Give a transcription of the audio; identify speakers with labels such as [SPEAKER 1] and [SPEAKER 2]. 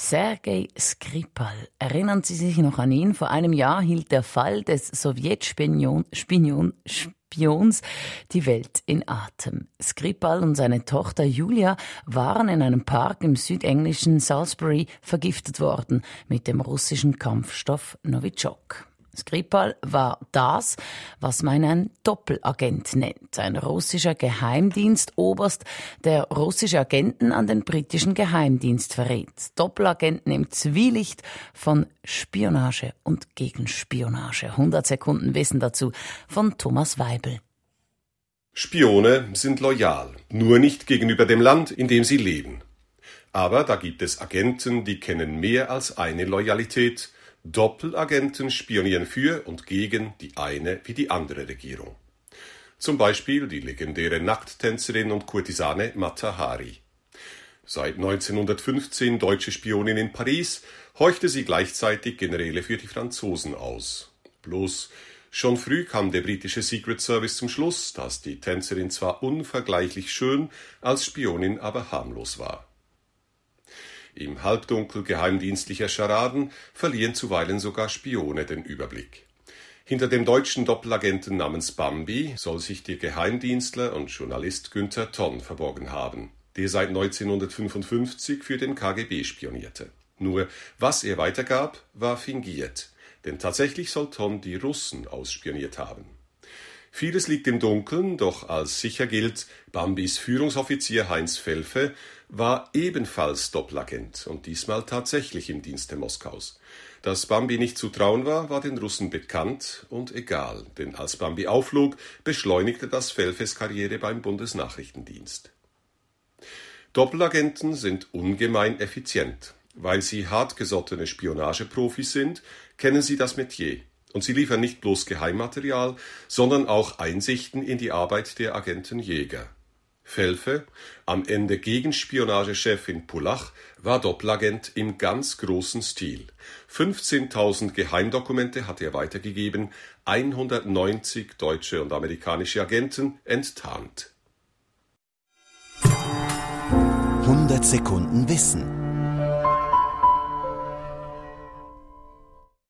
[SPEAKER 1] Sergei Skripal. Erinnern Sie sich noch an ihn? Vor einem Jahr hielt der Fall des Sowjetspions Spions die Welt in Atem. Skripal und seine Tochter Julia waren in einem Park im südenglischen Salisbury vergiftet worden mit dem russischen Kampfstoff Novichok. Skripal war das, was man einen Doppelagent nennt. Ein russischer Geheimdienstoberst, der russische Agenten an den britischen Geheimdienst verrät. Doppelagenten im Zwielicht von Spionage und Gegenspionage. 100 Sekunden Wissen dazu von Thomas Weibel.
[SPEAKER 2] Spione sind loyal, nur nicht gegenüber dem Land, in dem sie leben. Aber da gibt es Agenten, die kennen mehr als eine Loyalität, Doppelagenten spionieren für und gegen die eine wie die andere Regierung. Zum Beispiel die legendäre Nackttänzerin und Kurtisane Mata Hari. Seit 1915 deutsche Spionin in Paris, horchte sie gleichzeitig Generäle für die Franzosen aus. Bloß schon früh kam der britische Secret Service zum Schluss, dass die Tänzerin zwar unvergleichlich schön, als Spionin aber harmlos war. Im Halbdunkel geheimdienstlicher Scharaden verlieren zuweilen sogar Spione den Überblick. Hinter dem deutschen Doppelagenten namens Bambi soll sich der Geheimdienstler und Journalist Günther Tonn verborgen haben, der seit 1955 für den KGB spionierte. Nur was er weitergab, war fingiert, denn tatsächlich soll Tonn die Russen ausspioniert haben. Vieles liegt im Dunkeln, doch als sicher gilt, Bambis Führungsoffizier Heinz Felfe war ebenfalls Doppelagent und diesmal tatsächlich im Dienste Moskaus. Dass Bambi nicht zu trauen war, war den Russen bekannt und egal, denn als Bambi aufflog, beschleunigte das Felfes Karriere beim Bundesnachrichtendienst. Doppelagenten sind ungemein effizient. Weil sie hartgesottene Spionageprofis sind, kennen sie das Metier. Und sie liefern nicht bloß Geheimmaterial, sondern auch Einsichten in die Arbeit der Agentenjäger. Felfe, am Ende Gegenspionagechef in Pullach, war Doppelagent im ganz großen Stil. 15.000 Geheimdokumente hat er weitergegeben, 190 deutsche und amerikanische Agenten enttarnt.
[SPEAKER 3] 100 Sekunden Wissen